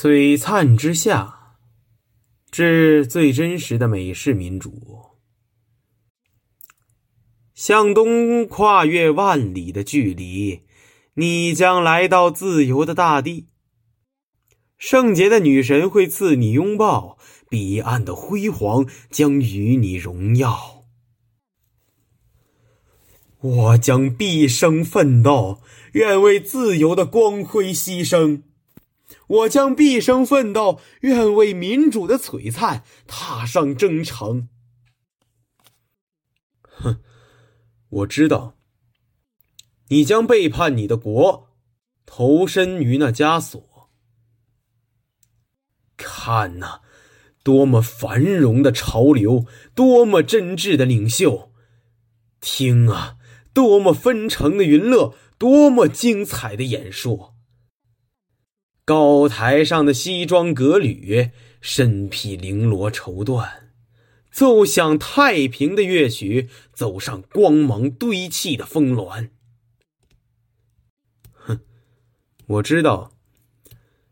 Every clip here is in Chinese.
璀璨之下，致最真实的美式民主。向东跨越万里的距离，你将来到自由的大地。圣洁的女神会赐你拥抱，彼岸的辉煌将与你荣耀。我将毕生奋斗，愿为自由的光辉牺牲。我将毕生奋斗，愿为民主的璀璨踏上征程。哼，我知道，你将背叛你的国，投身于那枷锁。看呐，多么繁荣的潮流，多么真挚的领袖！听啊，多么纷呈的云乐，多么精彩的演说！高台上的西装革履，身披绫罗绸缎，奏响太平的乐曲，走上光芒堆砌的峰峦。哼，我知道，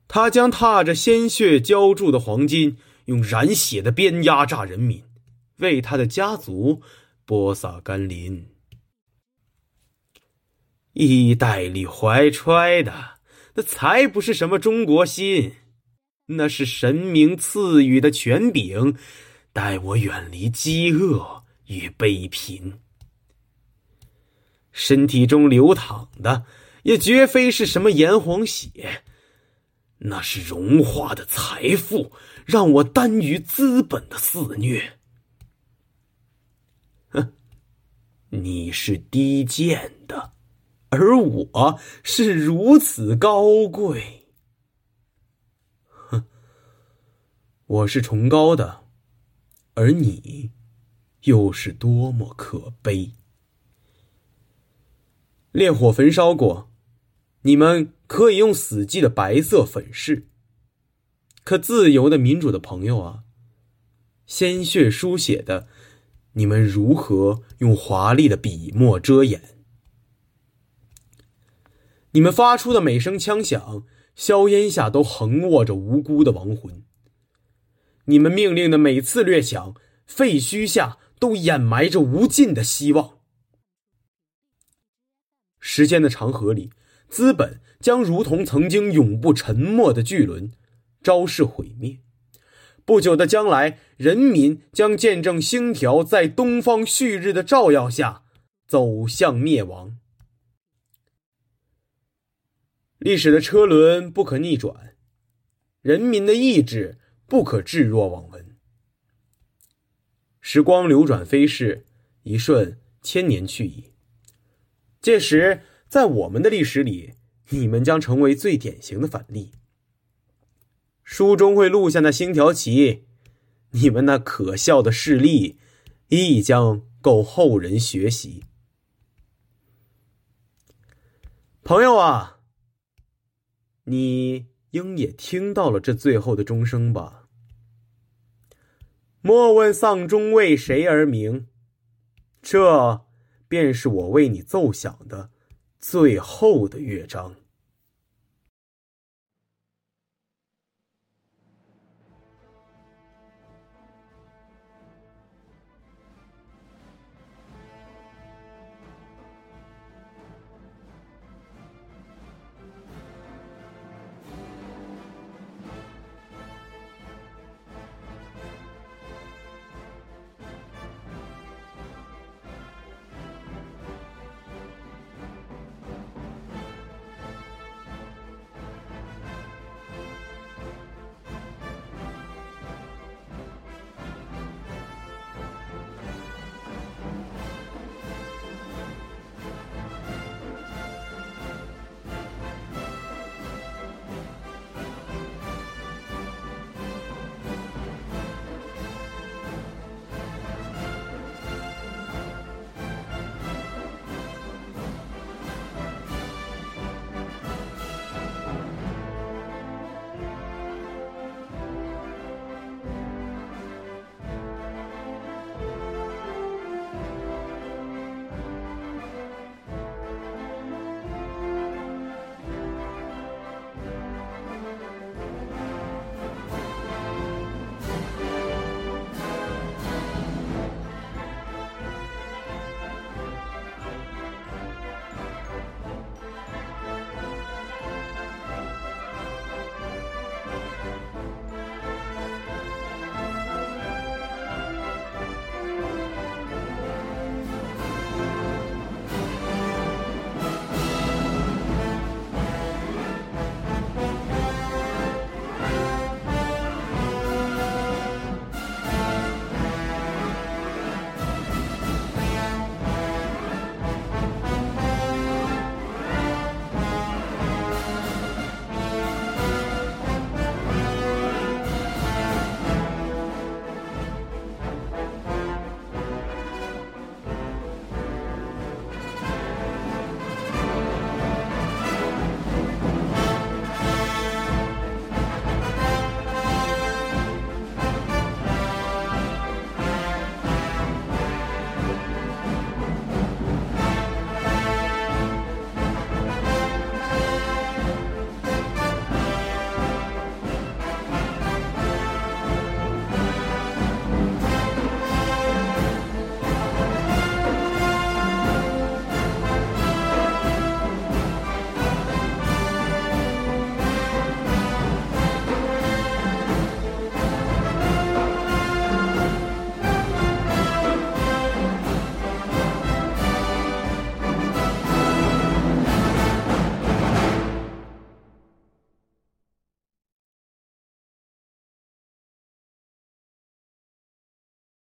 他将踏着鲜血浇筑的黄金，用染血的鞭压榨人民，为他的家族播撒甘霖。衣袋里怀揣的。那才不是什么中国心，那是神明赐予的权柄，带我远离饥饿与悲贫。身体中流淌的，也绝非是什么炎黄血，那是融化的财富，让我耽于资本的肆虐。哼，你是低贱的。而我是如此高贵，哼！我是崇高的，而你又是多么可悲。烈火焚烧过，你们可以用死寂的白色粉饰；可自由的民主的朋友啊，鲜血书写的，你们如何用华丽的笔墨遮掩？你们发出的每声枪响，硝烟下都横卧着无辜的亡魂。你们命令的每次掠抢，废墟下都掩埋着无尽的希望。时间的长河里，资本将如同曾经永不沉没的巨轮，昭示毁灭。不久的将来，人民将见证星条在东方旭日的照耀下，走向灭亡。历史的车轮不可逆转，人民的意志不可置若罔闻。时光流转飞逝，一瞬千年去矣。届时，在我们的历史里，你们将成为最典型的反例。书中会录下那星条旗，你们那可笑的事例，亦将够后人学习。朋友啊！你应也听到了这最后的钟声吧？莫问丧钟为谁而鸣，这便是我为你奏响的最后的乐章。